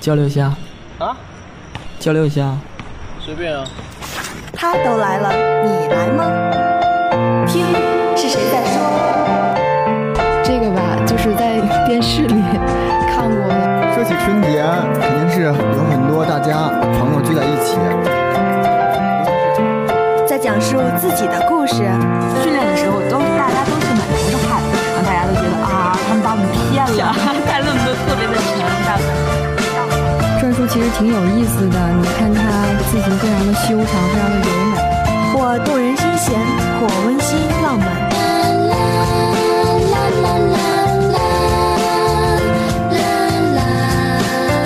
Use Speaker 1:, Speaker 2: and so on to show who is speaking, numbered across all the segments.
Speaker 1: 交流一下
Speaker 2: 啊，
Speaker 1: 交流一下，
Speaker 2: 随便啊。
Speaker 3: 他都来了，你来吗？听，是谁在说？
Speaker 4: 这个吧，就是在电视里看过的。
Speaker 5: 说起春节，肯定是有很多大家朋友聚在一起，
Speaker 3: 在讲述自己的故事。
Speaker 6: 训练的时候都大家都是
Speaker 4: 其实挺有意思的，你看它字形非常的修长，非常的柔美，
Speaker 3: 或动人心弦，或温馨浪漫。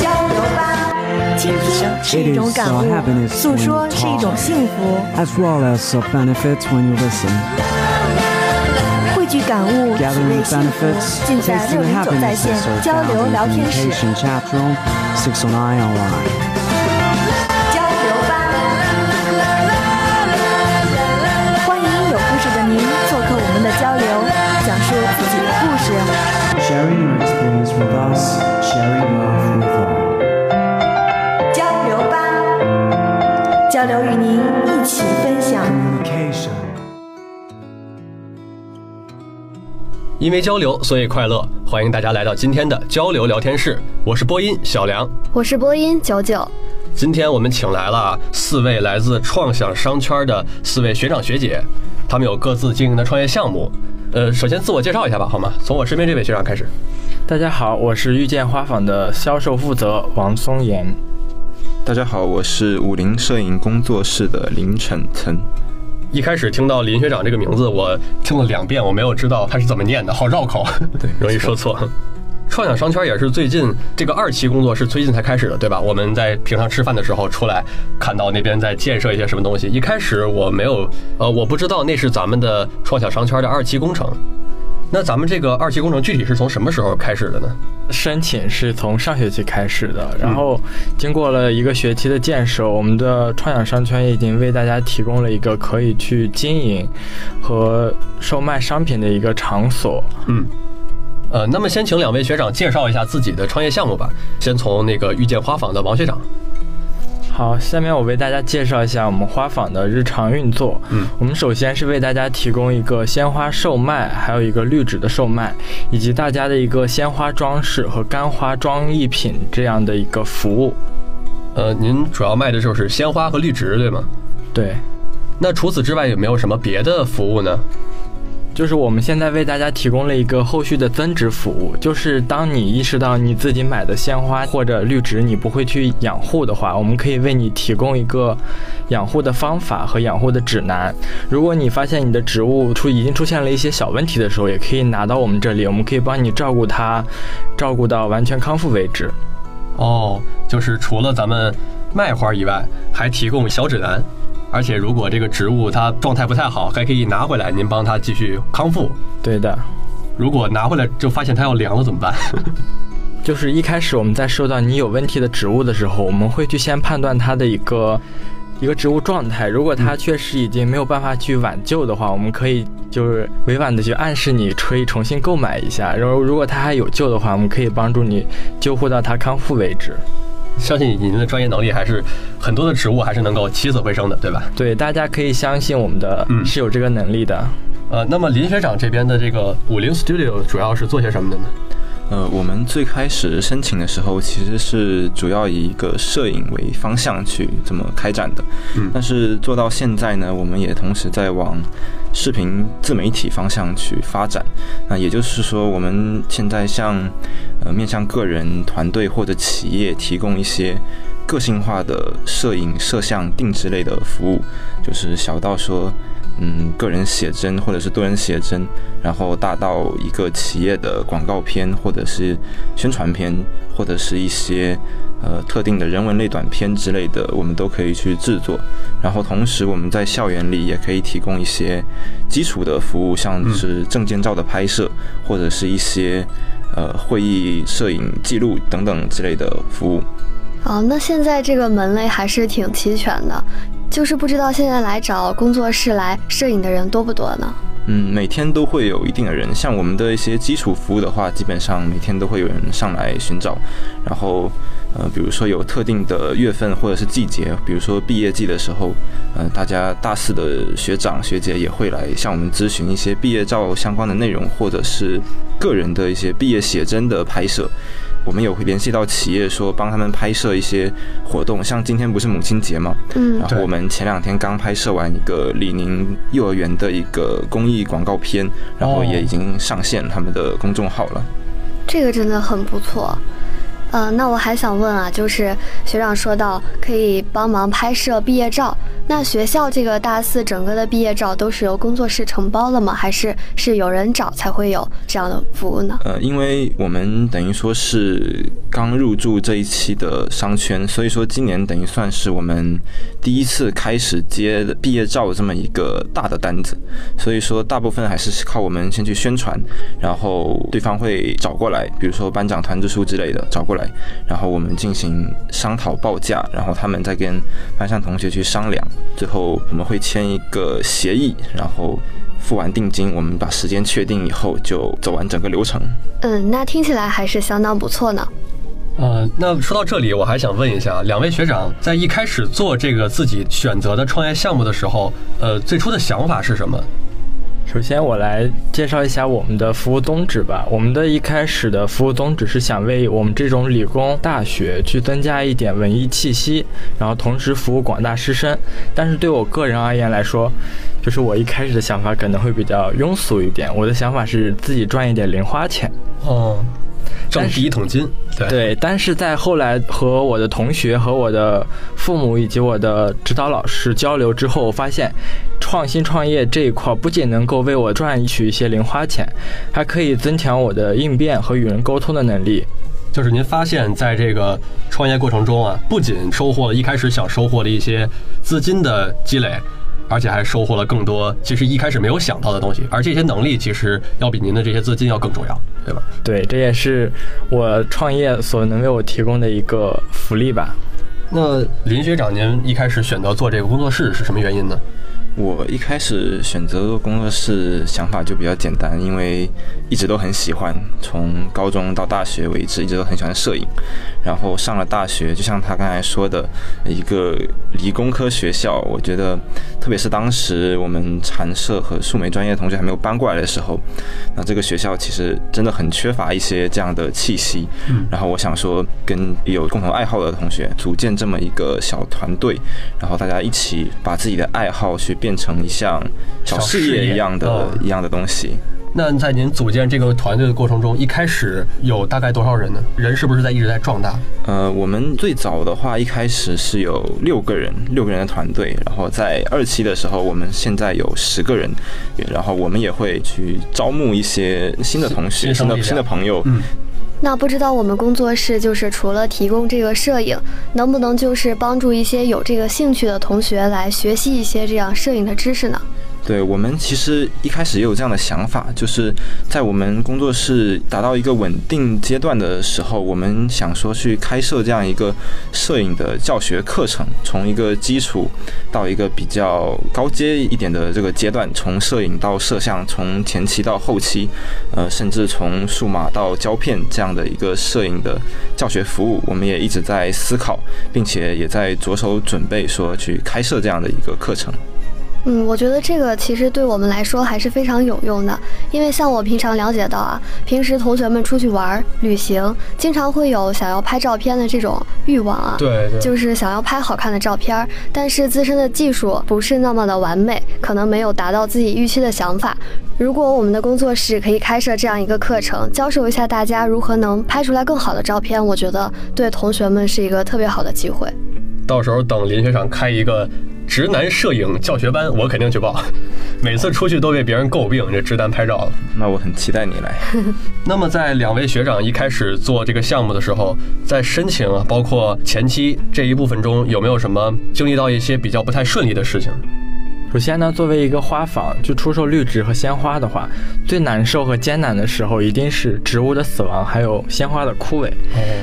Speaker 3: 交流吧，倾听是一种感悟，诉说是一种幸福。
Speaker 7: as well as of benefits when you listen.
Speaker 3: 据感悟，体味幸福，尽在六九在线交流聊天室。
Speaker 2: 因为交流，所以快乐。欢迎大家来到今天的交流聊天室，我是播音小梁。
Speaker 8: 我是播音九九，
Speaker 2: 今天我们请来了四位来自创想商圈的四位学长学姐，他们有各自经营的创业项目。呃，首先自我介绍一下吧，好吗？从我身边这位学长开始。
Speaker 9: 大家好，我是遇见花坊的销售负责王松岩。
Speaker 10: 大家好，我是武林摄影工作室的林晨岑。
Speaker 2: 一开始听到林学长这个名字，我听了两遍，我没有知道他是怎么念的，好绕口，
Speaker 10: 对
Speaker 2: 容易说错。创想商圈也是最近这个二期工作是最近才开始的，对吧？我们在平常吃饭的时候出来，看到那边在建设一些什么东西。一开始我没有，呃，我不知道那是咱们的创想商圈的二期工程。那咱们这个二期工程具体是从什么时候开始的呢？
Speaker 9: 申请是从上学期开始的，然后经过了一个学期的建设，我们的创想商圈已经为大家提供了一个可以去经营和售卖商品的一个场所。
Speaker 2: 嗯，呃，那么先请两位学长介绍一下自己的创业项目吧。先从那个遇见花坊的王学长。
Speaker 9: 好，下面我为大家介绍一下我们花坊的日常运作。
Speaker 2: 嗯，
Speaker 9: 我们首先是为大家提供一个鲜花售卖，还有一个绿植的售卖，以及大家的一个鲜花装饰和干花装艺品这样的一个服务。
Speaker 2: 呃，您主要卖的就是鲜花和绿植，对吗？
Speaker 9: 对。
Speaker 2: 那除此之外有没有什么别的服务呢？
Speaker 9: 就是我们现在为大家提供了一个后续的增值服务，就是当你意识到你自己买的鲜花或者绿植你不会去养护的话，我们可以为你提供一个养护的方法和养护的指南。如果你发现你的植物出已经出现了一些小问题的时候，也可以拿到我们这里，我们可以帮你照顾它，照顾到完全康复为止。
Speaker 2: 哦，就是除了咱们卖花以外，还提供小指南。而且，如果这个植物它状态不太好，还可以拿回来，您帮它继续康复。
Speaker 9: 对的。
Speaker 2: 如果拿回来就发现它要凉了怎么办？
Speaker 9: 就是一开始我们在收到你有问题的植物的时候，我们会去先判断它的一个一个植物状态。如果它确实已经没有办法去挽救的话，我们可以就是委婉的去暗示你可以重新购买一下。然后，如果它还有救的话，我们可以帮助你救护到它康复为止。
Speaker 2: 相信您的专业能力还是很多的植物还是能够起死回生的，对吧？
Speaker 9: 对，大家可以相信我们的是有这个能力的。
Speaker 2: 呃，那么林学长这边的这个五零 Studio 主要是做些什么的呢？
Speaker 10: 呃，我们最开始申请的时候，其实是主要以一个摄影为方向去这么开展的。
Speaker 2: 嗯，
Speaker 10: 但是做到现在呢，我们也同时在往视频自媒体方向去发展。那也就是说，我们现在向呃面向个人、团队或者企业提供一些个性化的摄影、摄像定制类的服务，就是小到说。嗯，个人写真或者是多人写真，然后大到一个企业的广告片，或者是宣传片，或者是一些呃特定的人文类短片之类的，我们都可以去制作。然后同时我们在校园里也可以提供一些基础的服务，像是证件照的拍摄，或者是一些呃会议摄影记录等等之类的服务。
Speaker 8: 哦，那现在这个门类还是挺齐全的。就是不知道现在来找工作室来摄影的人多不多呢？
Speaker 10: 嗯，每天都会有一定的人，像我们的一些基础服务的话，基本上每天都会有人上来寻找。然后，呃，比如说有特定的月份或者是季节，比如说毕业季的时候，呃，大家大四的学长学姐也会来向我们咨询一些毕业照相关的内容，或者是个人的一些毕业写真的拍摄。我们有联系到企业，说帮他们拍摄一些活动，像今天不是母亲节嘛，
Speaker 8: 嗯
Speaker 10: 然后我们前两天刚拍摄完一个李宁幼儿园的一个公益广告片，然后也已经上线他们的公众号了。
Speaker 8: 这个真的很不错。呃，那我还想问啊，就是学长说到可以帮忙拍摄毕业照，那学校这个大四整个的毕业照都是由工作室承包了吗？还是是有人找才会有这样的服务呢？
Speaker 10: 呃，因为我们等于说是刚入驻这一期的商圈，所以说今年等于算是我们第一次开始接毕业照这么一个大的单子，所以说大部分还是靠我们先去宣传，然后对方会找过来，比如说班长团支书之类的找过来，然后我们进行商讨报价，然后他们再跟班上同学去商量，最后我们会签一个协议，然后。付完定金，我们把时间确定以后，就走完整个流程。
Speaker 8: 嗯，那听起来还是相当不错呢。
Speaker 2: 呃，那说到这里，我还想问一下，两位学长在一开始做这个自己选择的创业项目的时候，呃，最初的想法是什么？
Speaker 9: 首先，我来介绍一下我们的服务宗旨吧。我们的一开始的服务宗旨是想为我们这种理工大学去增加一点文艺气息，然后同时服务广大师生。但是对我个人而言来说，就是我一开始的想法可能会比较庸俗一点。我的想法是自己赚一点零花钱。
Speaker 2: 哦，挣第一桶金。对
Speaker 9: 对，但是在后来和我的同学、和我的父母以及我的指导老师交流之后，我发现创新创业这一块不仅能够为我赚取一些零花钱，还可以增强我的应变和与人沟通的能力。
Speaker 2: 就是您发现，在这个创业过程中啊，不仅收获了一开始想收获的一些资金的积累，而且还收获了更多其实一开始没有想到的东西，而这些能力其实要比您的这些资金要更重要，对吧？
Speaker 9: 对，这也是我创业所能为我提供的一个福利吧。
Speaker 2: 那林学长，您一开始选择做这个工作室是什么原因呢？
Speaker 10: 我一开始选择做工作室想法就比较简单，因为一直都很喜欢，从高中到大学为止一直都很喜欢摄影。然后上了大学，就像他刚才说的，一个理工科学校，我觉得，特别是当时我们禅社和数媒专业的同学还没有搬过来的时候，那这个学校其实真的很缺乏一些这样的气息。
Speaker 2: 嗯，
Speaker 10: 然后我想说，跟有共同爱好的同学组建这么一个小团队，然后大家一起把自己的爱好去变成一项小事业一样的、
Speaker 2: 哦、
Speaker 10: 一样的东西。
Speaker 2: 那在您组建这个团队的过程中，一开始有大概多少人呢？人是不是在一直在壮大？
Speaker 10: 呃，我们最早的话，一开始是有六个人，六个人的团队。然后在二期的时候，我们现在有十个人。然后我们也会去招募一些新的同学、新的新的朋友。
Speaker 2: 嗯。
Speaker 8: 那不知道我们工作室就是除了提供这个摄影，能不能就是帮助一些有这个兴趣的同学来学习一些这样摄影的知识呢？
Speaker 10: 对我们其实一开始也有这样的想法，就是在我们工作室达到一个稳定阶段的时候，我们想说去开设这样一个摄影的教学课程，从一个基础到一个比较高阶一点的这个阶段，从摄影到摄像，从前期到后期，呃，甚至从数码到胶片这样的一个摄影的教学服务，我们也一直在思考，并且也在着手准备说去开设这样的一个课程。
Speaker 8: 嗯，我觉得这个其实对我们来说还是非常有用的，因为像我平常了解到啊，平时同学们出去玩、旅行，经常会有想要拍照片的这种欲望啊，
Speaker 2: 对对，
Speaker 8: 就是想要拍好看的照片，但是自身的技术不是那么的完美，可能没有达到自己预期的想法。如果我们的工作室可以开设这样一个课程，教授一下大家如何能拍出来更好的照片，我觉得对同学们是一个特别好的机会。
Speaker 2: 到时候等林学长开一个。直男摄影教学班，我肯定去报。每次出去都被别人诟病这直男拍照。
Speaker 10: 那我很期待你来。
Speaker 2: 那么在两位学长一开始做这个项目的时候，在申请啊，包括前期这一部分中，有没有什么经历到一些比较不太顺利的事情？
Speaker 9: 首先呢，作为一个花坊去出售绿植和鲜花的话，最难受和艰难的时候一定是植物的死亡，还有鲜花的枯萎。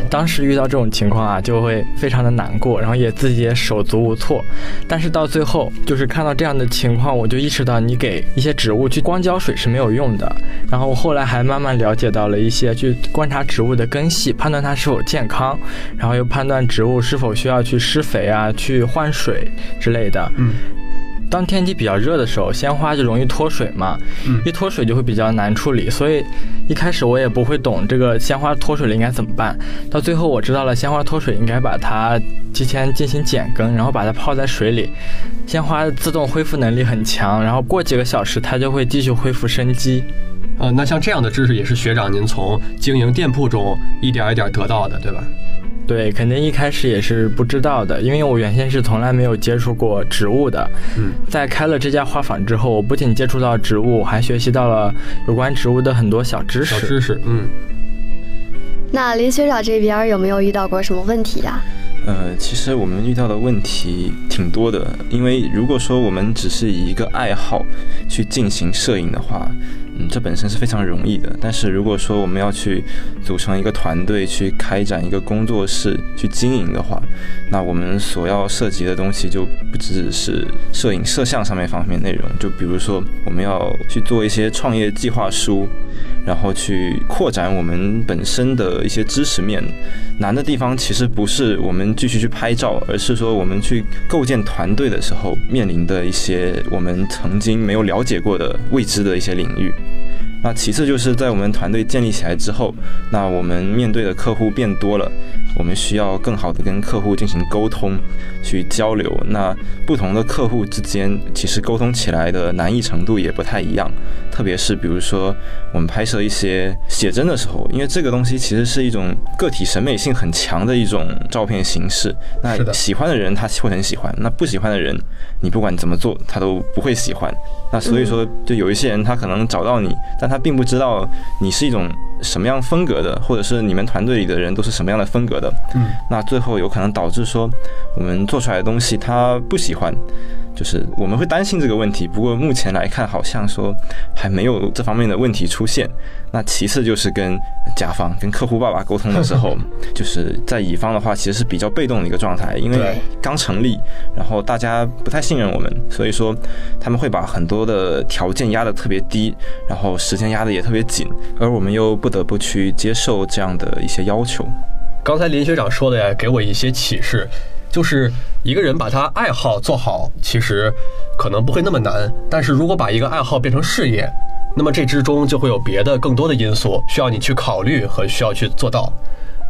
Speaker 9: 当时遇到这种情况啊，就会非常的难过，然后也自己也手足无措。但是到最后，就是看到这样的情况，我就意识到你给一些植物去光浇水是没有用的。然后我后来还慢慢了解到了一些去观察植物的根系，判断它是否健康，然后又判断植物是否需要去施肥啊、去换水之类的。
Speaker 2: 嗯。
Speaker 9: 当天气比较热的时候，鲜花就容易脱水嘛，
Speaker 2: 嗯
Speaker 9: 一脱水就会比较难处理，所以一开始我也不会懂这个鲜花脱水了应该怎么办。到最后我知道了，鲜花脱水应该把它提前进行剪根，然后把它泡在水里，鲜花自动恢复能力很强，然后过几个小时它就会继续恢复生机。
Speaker 2: 呃，那像这样的知识也是学长您从经营店铺中一点一点得到的，对吧？
Speaker 9: 对，肯定一开始也是不知道的，因为我原先是从来没有接触过植物的。
Speaker 2: 嗯，
Speaker 9: 在开了这家花坊之后，我不仅接触到植物，还学习到了有关植物的很多小知识。
Speaker 2: 小知识，嗯。
Speaker 8: 那林学长这边有没有遇到过什么问题呀、
Speaker 10: 呃，其实我们遇到的问题挺多的，因为如果说我们只是以一个爱好去进行摄影的话，嗯，这本身是非常容易的。但是如果说我们要去组成一个团队，去开展一个工作室去经营的话，那我们所要涉及的东西就不只是摄影摄像上面方面内容，就比如说我们要去做一些创业计划书，然后去扩展我们本身的一些知识面。难的地方其实不是我们继续去拍照，而是说我们去构建团队的时候面临的一些我们曾经没有了解过的未知的一些领域。那其次就是在我们团队建立起来之后，那我们面对的客户变多了，我们需要更好的跟客户进行沟通，去交流。那不同的客户之间，其实沟通起来的难易程度也不太一样。特别是比如说我们拍摄一些写真的时候，因为这个东西其实是一种个体审美性很强的一种照片形式。那喜欢的人他会很喜欢，那不喜欢的人，你不管怎么做，他都不会喜欢。那所以说，就有一些人他可能找到你，但他并不知道你是一种什么样风格的，或者是你们团队里的人都是什么样的风格的。
Speaker 2: 嗯，
Speaker 10: 那最后有可能导致说我们做出来的东西他不喜欢，就是我们会担心这个问题。不过目前来看，好像说还没有这方面的问题出现。那其次就是跟甲方、跟客户爸爸沟通的时候，就是在乙方的话，其实是比较被动的一个状态，因为刚成立，然后大家不太信任我们，所以说他们会把很多的条件压得特别低，然后时间压得也特别紧，而我们又不得不去接受这样的一些要求。
Speaker 2: 刚才林学长说的呀，给我一些启示，就是一个人把他爱好做好，其实可能不会那么难，但是如果把一个爱好变成事业，那么这之中就会有别的更多的因素需要你去考虑和需要去做到。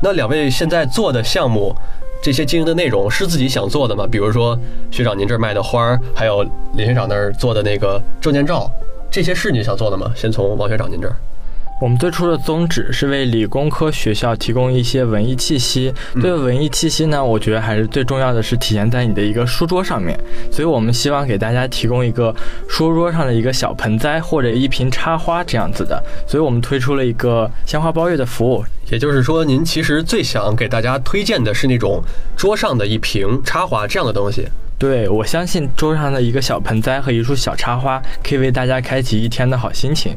Speaker 2: 那两位现在做的项目，这些经营的内容是自己想做的吗？比如说学长您这儿卖的花儿，还有林学长那儿做的那个证件照，这些是你想做的吗？先从王学长您这儿。
Speaker 9: 我们最初的宗旨是为理工科学校提供一些文艺气息。对于文艺气息呢，我觉得还是最重要的是体现在你的一个书桌上面。所以我们希望给大家提供一个书桌上的一个小盆栽或者一瓶插花这样子的。所以我们推出了一个鲜花包月的服务。
Speaker 2: 也就是说，您其实最想给大家推荐的是那种桌上的一瓶插花这样的东西。
Speaker 9: 对，我相信桌上的一个小盆栽和一束小插花，可以为大家开启一天的好心情。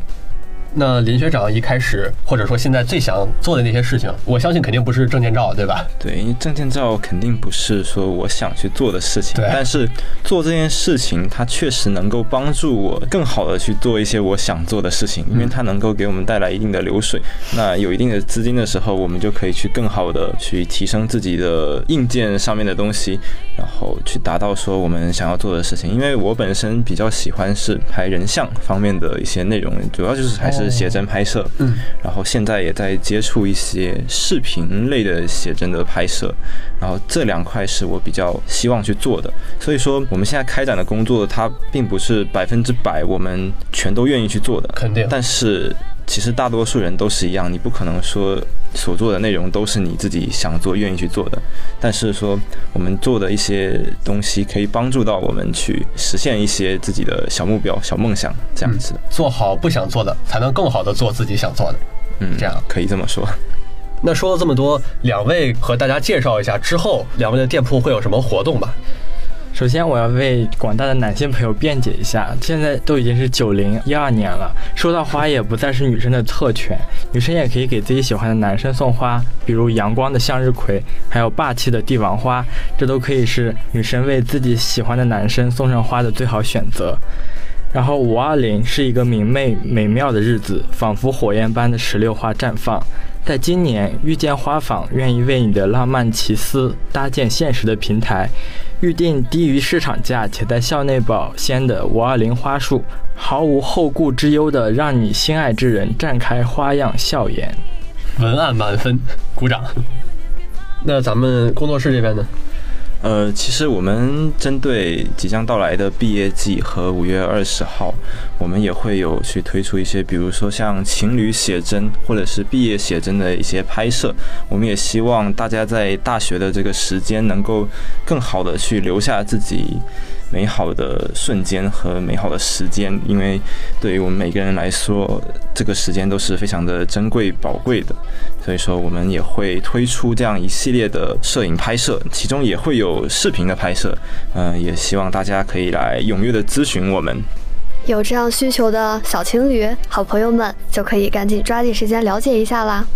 Speaker 2: 那林学长一开始或者说现在最想做的那些事情，我相信肯定不是证件照，对吧？
Speaker 10: 对，因为证件照肯定不是说我想去做的事情，
Speaker 2: 对
Speaker 10: 但是做这件事情，它确实能够帮助我更好的去做一些我想做的事情，因为它能够给我们带来一定的流水。那有一定的资金的时候，我们就可以去更好的去提升自己的硬件上面的东西，然后去达到说我们想要做的事情。因为我本身比较喜欢是拍人像方面的一些内容，主要就是还是写真拍摄，
Speaker 2: 嗯，
Speaker 10: 然后现在也在接触一些视频类的写真的拍摄，然后这两块是我比较希望去做的。所以说，我们现在开展的工作，它并不是百分之百我们全都愿意去做的，
Speaker 2: 肯定。
Speaker 10: 但是其实大多数人都是一样，你不可能说所做的内容都是你自己想做、愿意去做的。但是说我们做的一些东西，可以帮助到我们去实现一些自己的小目标、小梦想，这样子。
Speaker 2: 做好不想做的，才能更好的做自己想做的。
Speaker 10: 嗯，
Speaker 2: 这样
Speaker 10: 可以这么说。
Speaker 2: 那说了这么多，两位和大家介绍一下之后两位的店铺会有什么活动吧？
Speaker 9: 首先，我要为广大的男性朋友辩解一下，现在都已经是九零一二年了，收到花也不再是女生的特权，女生也可以给自己喜欢的男生送花，比如阳光的向日葵，还有霸气的帝王花，这都可以是女生为自己喜欢的男生送上花的最好选择。然后五二零是一个明媚美妙的日子，仿佛火焰般的石榴花绽放。在今年，遇见花坊愿意为你的浪漫奇思搭建现实的平台，预定低于市场价且在校内保鲜的五二零花束，毫无后顾之忧的让你心爱之人绽开花样笑颜。
Speaker 2: 文案满分，鼓掌。那咱们工作室这边呢？
Speaker 10: 呃，其实我们针对即将到来的毕业季和五月二十号，我们也会有去推出一些，比如说像情侣写真或者是毕业写真的一些拍摄。我们也希望大家在大学的这个时间能够更好的去留下自己美好的瞬间和美好的时间，因为对于我们每个人来说，这个时间都是非常的珍贵宝贵的。所以说，我们也会推出这样一系列的摄影拍摄，其中也会有视频的拍摄。嗯、也希望大家可以来踊跃的咨询我们。
Speaker 8: 有这样需求的小情侣、好朋友们，就可以赶紧抓紧时间了解一下啦。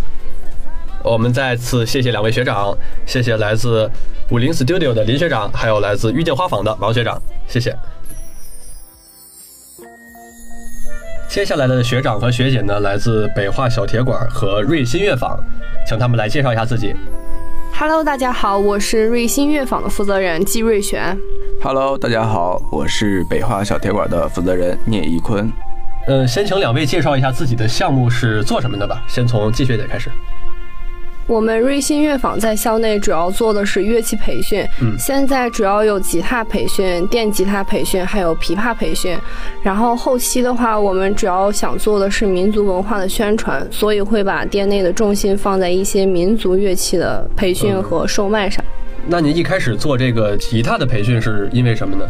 Speaker 2: 我们再次谢谢两位学长，谢谢来自五零 Studio 的林学长，还有来自遇见花坊的王学长，谢谢。接下来的学长和学姐呢，来自北化小铁馆和瑞新乐坊，请他们来介绍一下自己。
Speaker 11: Hello，大家好，我是瑞新乐坊的负责人季瑞璇。
Speaker 12: Hello，大家好，我是北化小铁馆的负责人聂一坤。
Speaker 2: 嗯，先请两位介绍一下自己的项目是做什么的吧。先从季学姐开始。
Speaker 11: 我们瑞新乐坊在校内主要做的是乐器培训，
Speaker 2: 嗯
Speaker 11: 现在主要有吉他培训、电吉他培训，还有琵琶培训。然后后期的话，我们主要想做的是民族文化的宣传，所以会把店内的重心放在一些民族乐器的培训和售卖上。
Speaker 2: 那您一开始做这个吉他的培训是因为什么呢？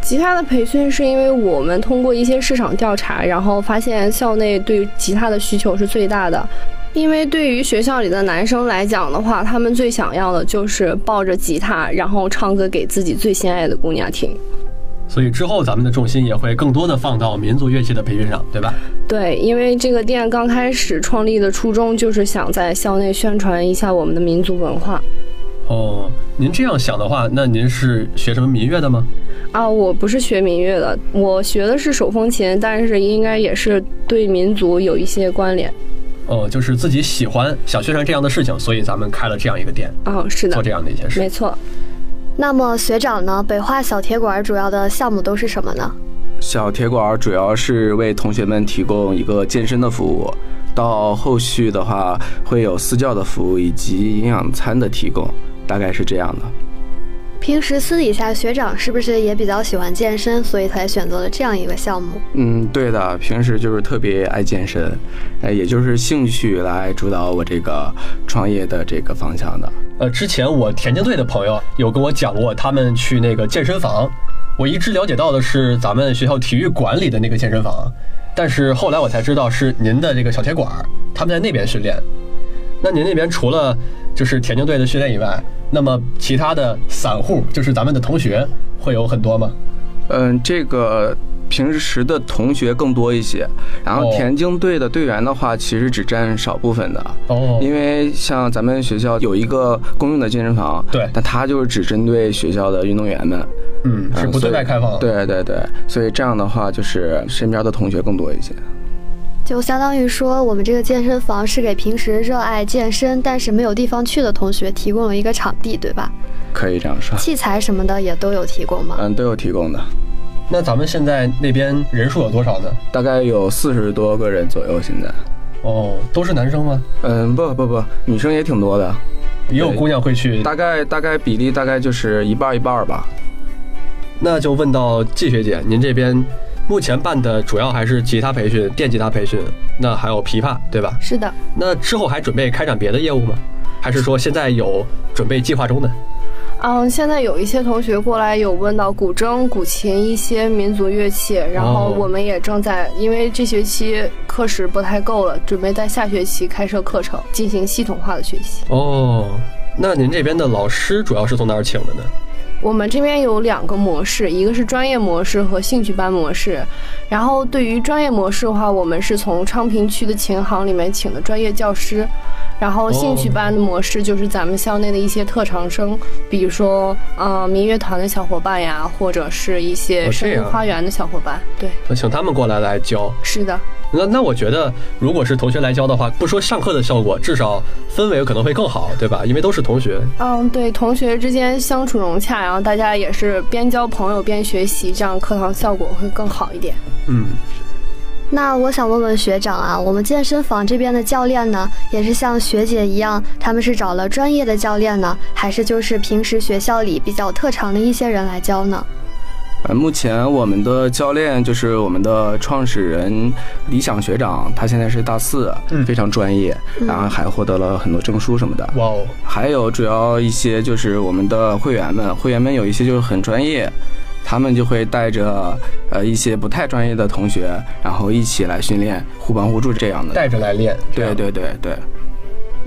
Speaker 11: 吉他的培训是因为我们通过一些市场调查，然后发现校内对吉他的需求是最大的。因为对于学校里的男生来讲的话，他们最想要的就是抱着吉他，然后唱歌给自己最心爱的姑娘听。
Speaker 2: 所以之后咱们的重心也会更多的放到民族乐器的培训上，对吧？
Speaker 11: 对，因为这个店刚开始创立的初衷就是想在校内宣传一下我们的民族文化。
Speaker 2: 哦，您这样想的话，那您是学什么民乐的吗？
Speaker 11: 啊，我不是学民乐的，我学的是手风琴，但是应该也是对民族有一些关联。
Speaker 2: 哦，就是自己喜欢想宣传这样的事情，所以咱们开了这样一个店，
Speaker 11: 哦，是的，
Speaker 2: 做这样的一些事。
Speaker 11: 没错。
Speaker 8: 那么学长呢？北化小铁馆主要的项目都是什么呢？
Speaker 12: 小铁馆主要是为同学们提供一个健身的服务，到后续的话会有私教的服务以及营养餐的提供，大概是这样的。
Speaker 8: 平时私底下学长是不是也比较喜欢健身，所以才选择了这样一个项目？
Speaker 12: 嗯，对的，平时就是特别爱健身，呃，也就是兴趣来主导我这个创业的这个方向的。
Speaker 2: 呃，之前我田径队的朋友有跟我讲过，他们去那个健身房，我一直了解到的是咱们学校体育馆里的那个健身房，但是后来我才知道是您的这个小铁馆，他们在那边训练。那您那边除了就是田径队的训练以外，那么其他的散户，就是咱们的同学，会有很多吗？
Speaker 12: 嗯，这个平时的同学更多一些，然后田径队的队员的话，其实只占少部分的。
Speaker 2: 哦，
Speaker 12: 因为像咱们学校有一个公用的健身房，
Speaker 2: 对，
Speaker 12: 但它就是只针对学校的运动员们。
Speaker 2: 嗯，是不对外开放。
Speaker 12: 对对对，所以这样的话，就是身边的同学更多一些。
Speaker 8: 就相当于说，我们这个健身房是给平时热爱健身但是没有地方去的同学提供了一个场地，对吧？
Speaker 12: 可以这样说。
Speaker 8: 器材什么的也都有提供吗？
Speaker 12: 嗯，都有提供的。
Speaker 2: 那咱们现在那边人数有多少呢？
Speaker 12: 大概有四十多个人左右。现在。
Speaker 2: 哦，都是男生吗？
Speaker 12: 嗯，不不不，女生也挺多的，
Speaker 2: 也有姑娘会去。
Speaker 12: 大概大概比例大概就是一半一半吧。
Speaker 2: 那就问到季学姐，您这边。目前办的主要还是吉他培训、电吉他培训，那还有琵琶，对吧？
Speaker 11: 是的。
Speaker 2: 那之后还准备开展别的业务吗？还是说现在有准备计划中的？
Speaker 11: 嗯，现在有一些同学过来有问到古筝、古琴一些民族乐器，然后我们也正在，因为这学期课时不太够了，准备在下学期开设课程，进行系统化的学习。
Speaker 2: 哦，那您这边的老师主要是从哪儿请的呢？
Speaker 11: 我们这边有两个模式，一个是专业模式和兴趣班模式。然后对于专业模式的话，我们是从昌平区的琴行里面请的专业教师。然后兴趣班的模式就是咱们校内的一些特长生，比如说呃民乐团的小伙伴呀，或者是一些生命花园的小伙伴。对，
Speaker 2: 我请他们过来来教。
Speaker 11: 是的。
Speaker 2: 那那我觉得，如果是同学来教的话，不说上课的效果，至少氛围可能会更好，对吧？因为都是同学。
Speaker 11: 嗯，对，同学之间相处融洽，然后大家也是边交朋友边学习，这样课堂效果会更好一点。
Speaker 2: 嗯。
Speaker 8: 那我想问问学长啊，我们健身房这边的教练呢，也是像学姐一样，他们是找了专业的教练呢，还是就是平时学校里比较特长的一些人来教呢？
Speaker 12: 呃，目前我们的教练就是我们的创始人李想学长，他现在是大四，非常专业，然后还获得了很多证书什么的。
Speaker 2: 哇哦！
Speaker 12: 还有主要一些就是我们的会员们，会员们有一些就是很专业，他们就会带着呃一些不太专业的同学，然后一起来训练，互帮互助这样的。
Speaker 2: 带着来练。
Speaker 12: 对对对对。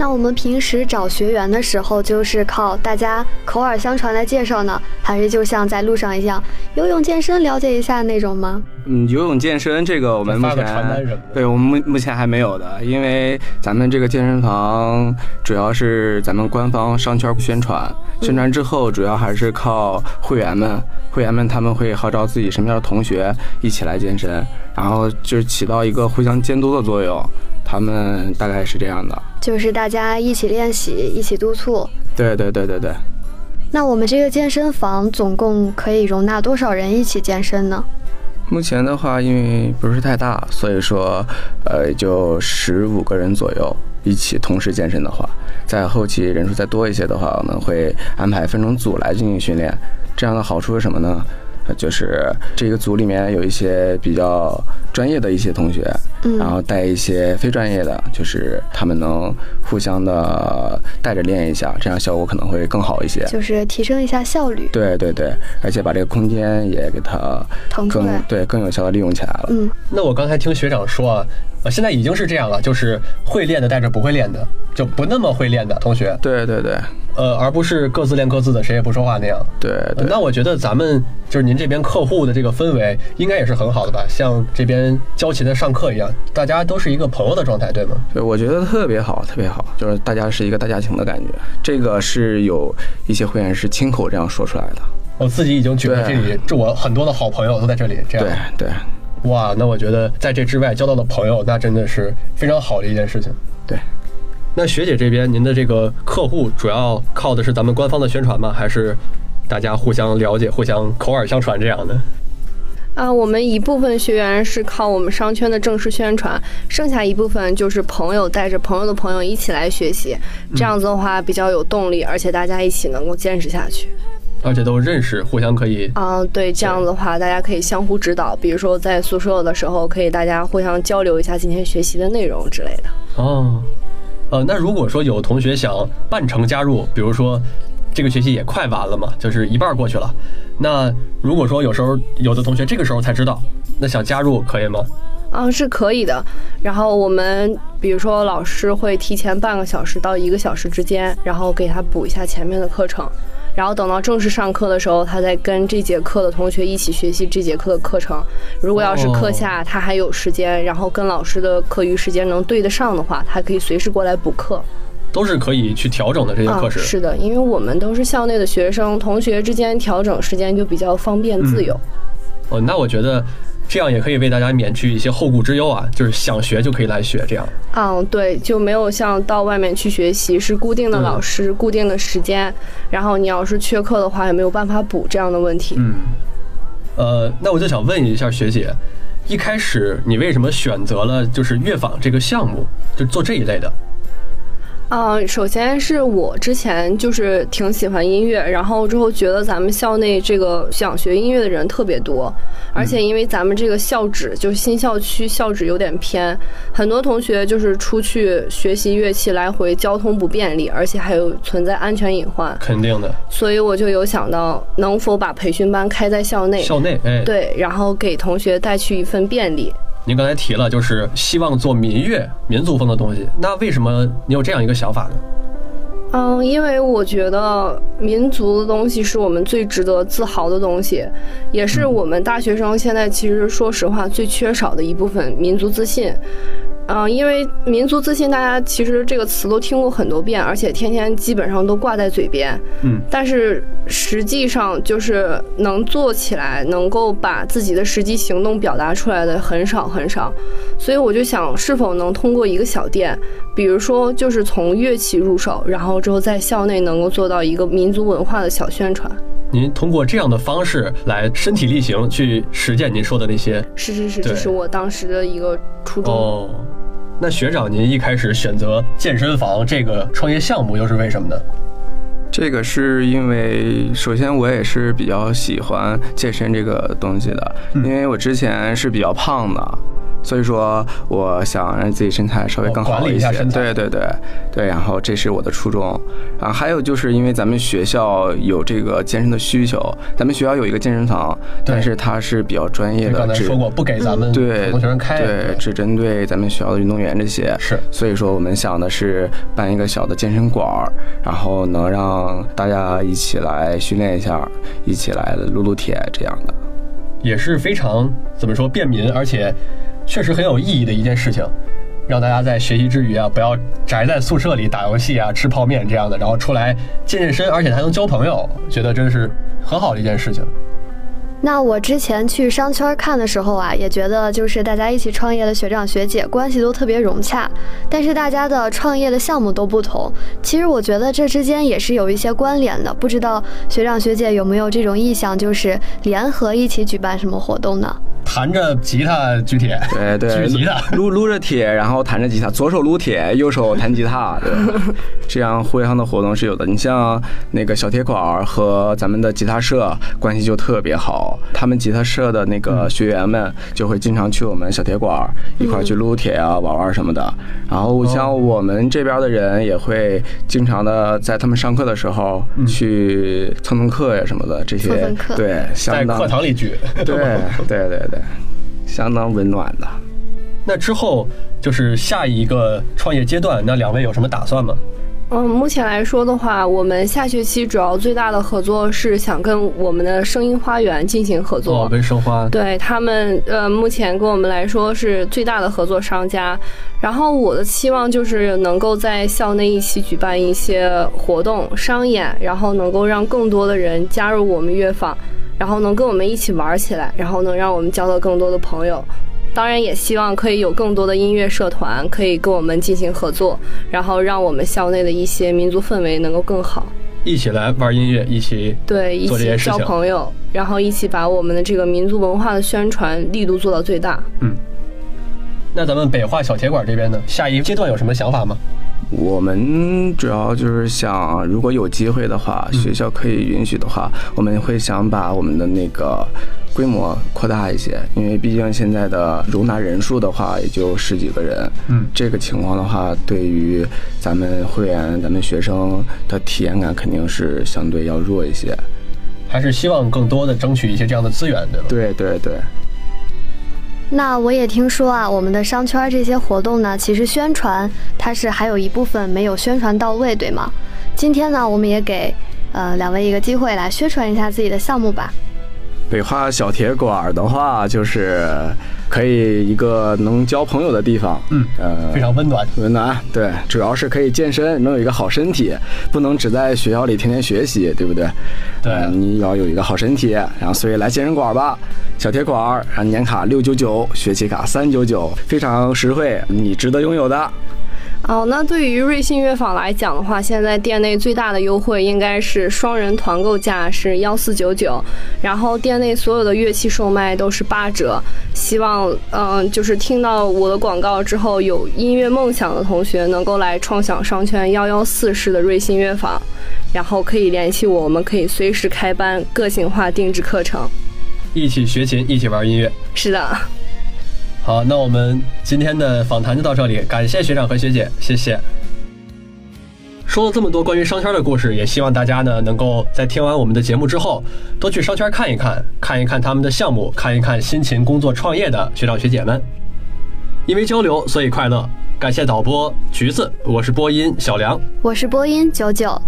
Speaker 8: 那我们平时找学员的时候，就是靠大家口耳相传来介绍呢，还是就像在路上一样，游泳健身了解一下那种吗？
Speaker 12: 嗯，游泳健身这个我们目前对我们目目前还没有的，因为咱们这个健身房主要是咱们官方商圈宣传，宣传之后主要还是靠会员们，会员们他们会号召自己身边的同学一起来健身，然后就是起到一个互相监督的作用。他们大概是这样的，
Speaker 8: 就是大家一起练习，一起督促。
Speaker 12: 对对对对对。
Speaker 8: 那我们这个健身房总共可以容纳多少人一起健身呢？
Speaker 12: 目前的话，因为不是太大，所以说，呃，就十五个人左右一起同时健身的话，在后期人数再多一些的话，我们会安排分成组来进行训练。这样的好处是什么呢？就是这个组里面有一些比较专业的一些同学，
Speaker 8: 嗯，
Speaker 12: 然后带一些非专业的，就是他们能互相的带着练一下，这样效果可能会更好一些，
Speaker 8: 就是提升一下效率。
Speaker 12: 对对对，而且把这个空间也给它更对更有效的利用起来了。
Speaker 8: 嗯，
Speaker 2: 那我刚才听学长说啊，呃，现在已经是这样了，就是会练的带着不会练的，就不那么会练的同学。
Speaker 12: 对对对。
Speaker 2: 呃，而不是各自练各自的，谁也不说话那样。
Speaker 12: 对，
Speaker 2: 那我觉得咱们就是您这边客户的这个氛围，应该也是很好的吧？像这边教琴的上课一样，大家都是一个朋友的状态，对吗？
Speaker 12: 对，我觉得特别好，特别好，就是大家是一个大家庭的感觉。这个是有一些会员是亲口这样说出来的。
Speaker 2: 我自己已经觉得这里，这我很多的好朋友都在这里。这样，
Speaker 12: 对
Speaker 2: 对。哇，那我觉得在这之外交到的朋友，那真的是非常好的一件事情。
Speaker 12: 对。
Speaker 2: 那学姐这边，您的这个客户主要靠的是咱们官方的宣传吗？还是大家互相了解、互相口耳相传这样的？
Speaker 11: 啊，我们一部分学员是靠我们商圈的正式宣传，剩下一部分就是朋友带着朋友的朋友一起来学习，这样子的话比较有动力，而且大家一起能够坚持下去，
Speaker 2: 而且都认识，互相可以
Speaker 11: 啊，对，这样子的话大家可以相互指导，比如说在宿舍的时候，可以大家互相交流一下今天学习的内容之类的。
Speaker 2: 哦。呃，那如果说有同学想半程加入，比如说这个学期也快完了嘛，就是一半过去了，那如果说有时候有的同学这个时候才知道，那想加入可以吗？
Speaker 11: 嗯，是可以的。然后我们比如说老师会提前半个小时到一个小时之间，然后给他补一下前面的课程。然后等到正式上课的时候，他再跟这节课的同学一起学习这节课的课程。如果要是课下他还有时间，然后跟老师的课余时间能对得上的话，他可以随时过来补课。
Speaker 2: 都是可以去调整的这些课时。
Speaker 11: 是的，因为我们都是校内的学生，同学之间调整时间就比较方便自由。
Speaker 2: 哦，那我觉得。这样也可以为大家免去一些后顾之忧啊，就是想学就可以来学，这样。
Speaker 11: 嗯，对，就没有像到外面去学习是固定的老师、固定的时间，然后你要是缺课的话也没有办法补这样的问题。
Speaker 2: 嗯，呃，那我就想问一下学姐，一开始你为什么选择了就是乐坊这个项目，就做这一类的？
Speaker 11: 嗯，首先是我之前就是挺喜欢音乐，然后之后觉得咱们校内这个想学音乐的人特别多，而且因为咱们这个校址就是新校区校址有点偏，很多同学就是出去学习乐器来回交通不便利，而且还有存在安全隐患。
Speaker 2: 肯定的。
Speaker 11: 所以我就有想到能否把培训班开在校内。
Speaker 2: 校内，哎，
Speaker 11: 对，然后给同学带去一份便利。
Speaker 2: 您刚才提了，就是希望做民乐、民族风的东西。那为什么你有这样一个想法呢？
Speaker 11: 嗯，因为我觉得民族的东西是我们最值得自豪的东西，也是我们大学生现在其实说实话最缺少的一部分民族自信。嗯，因为民族自信，大家其实这个词都听过很多遍，而且天天基本上都挂在嘴边。
Speaker 2: 嗯，
Speaker 11: 但是实际上就是能做起来，能够把自己的实际行动表达出来的很少很少。所以我就想，是否能通过一个小店，比如说就是从乐器入手，然后之后在校内能够做到一个民族文化的小宣传。
Speaker 2: 您通过这样的方式来身体力行去实践您说的那些。
Speaker 11: 是是是，这是我当时的一个初衷。
Speaker 2: 哦。那学长，您一开始选择健身房这个创业项目又是为什么呢？
Speaker 12: 这个是因为，首先我也是比较喜欢健身这个东西的，因为我之前是比较胖的。所以说，我想让自己身材稍微更好一些。对对对对，然后这是我的初衷。然后还有就是因为咱们学校有这个健身的需求，咱们学校有一个健身房，但是它是比较专业的。
Speaker 2: 刚才说过不给咱们
Speaker 12: 对
Speaker 2: 普通学生开，
Speaker 12: 对，只针对咱们学校的运动员这些。
Speaker 2: 是，
Speaker 12: 所以说我们想的是办一个小的健身馆，然后能让大家一起来训练一下，一起来撸撸铁这样的，
Speaker 2: 也是非常怎么说便民，而且。确实很有意义的一件事情，让大家在学习之余啊，不要宅在宿舍里打游戏啊、吃泡面这样的，然后出来健健身，而且还能交朋友，觉得真是很好的一件事情。
Speaker 8: 那我之前去商圈看的时候啊，也觉得就是大家一起创业的学长学姐关系都特别融洽，但是大家的创业的项目都不同。其实我觉得这之间也是有一些关联的，不知道学长学姐有没有这种意向，就是联合一起举办什么活动呢？
Speaker 2: 弹着吉他举铁，
Speaker 12: 对对，
Speaker 2: 举吉他
Speaker 12: 撸撸着铁，然后弹着吉他，左手撸铁，右手弹吉他，对，这样互相的活动是有的。你像那个小铁管和咱们的吉他社关系就特别好，他们吉他社的那个学员们就会经常去我们小铁管一块去撸铁啊、玩玩什么的。然后像我们这边的人也会经常的在他们上课的时候去蹭蹭课呀什么的，这些对，
Speaker 2: 在课堂里举，
Speaker 12: 对对对。对，相当温暖的。
Speaker 2: 那之后就是下一个创业阶段，那两位有什么打算吗？
Speaker 11: 嗯，目前来说的话，我们下学期主要最大的合作是想跟我们的声音花园进行合作。
Speaker 2: 哦，跟声花。
Speaker 11: 对他们，呃，目前跟我们来说是最大的合作商家。然后我的期望就是能够在校内一起举办一些活动、商演，然后能够让更多的人加入我们乐坊。然后能跟我们一起玩起来，然后能让我们交到更多的朋友。当然，也希望可以有更多的音乐社团可以跟我们进行合作，然后让我们校内的一些民族氛围能够更好。
Speaker 2: 一起来玩音乐，一起
Speaker 11: 对，一起交朋友，然后一起把我们的这个民族文化的宣传力度做到最大。
Speaker 2: 嗯。那咱们北化小铁馆这边呢，下一阶段有什么想法吗？
Speaker 12: 我们主要就是想，如果有机会的话，学校可以允许的话，我们会想把我们的那个规模扩大一些，因为毕竟现在的容纳人数的话也就十几个人。
Speaker 2: 嗯，
Speaker 12: 这个情况的话，对于咱们会员、咱们学生的体验感肯定是相对要弱一些。
Speaker 2: 还是希望更多的争取一些这样的资源，对吧？
Speaker 12: 对对对。
Speaker 8: 那我也听说啊，我们的商圈这些活动呢，其实宣传它是还有一部分没有宣传到位，对吗？今天呢，我们也给呃两位一个机会来宣传一下自己的项目吧。
Speaker 12: 北化小铁馆的话，就是可以一个能交朋友的地方，
Speaker 2: 嗯，呃，非常温暖，
Speaker 12: 温暖，对，主要是可以健身，能有一个好身体，不能只在学校里天天学习，对不对？
Speaker 2: 对，
Speaker 12: 你要有一个好身体，然后所以来健身馆吧，小铁馆，然后年卡六九九，学期卡三九九，非常实惠，你值得拥有的。
Speaker 11: 哦，那对于瑞幸乐坊来讲的话，现在店内最大的优惠应该是双人团购价是幺四九九，然后店内所有的乐器售卖都是八折。希望，嗯，就是听到我的广告之后，有音乐梦想的同学能够来创想商圈幺幺四室的瑞幸乐坊，然后可以联系我，我们可以随时开班，个性化定制课程，
Speaker 2: 一起学琴，一起玩音乐。
Speaker 11: 是的。
Speaker 2: 好那我们今天的访谈就到这里感谢学长和学姐谢谢。说了这么多关于商圈的故事也希望大家呢能够在听完我们的节目之后多去商圈看一看看一看他们的项目看一看辛勤工作创业的学长学姐们。因为交流所以快乐。感谢导播橘子我是播音小梁。
Speaker 8: 我是播音九九。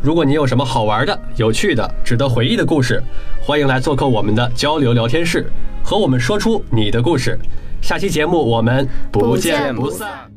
Speaker 2: 如果你有什么好玩的有趣的值得回忆的故事欢迎来做客我们的交流聊天室和我们说出你的故事。下期节目我们不见不散。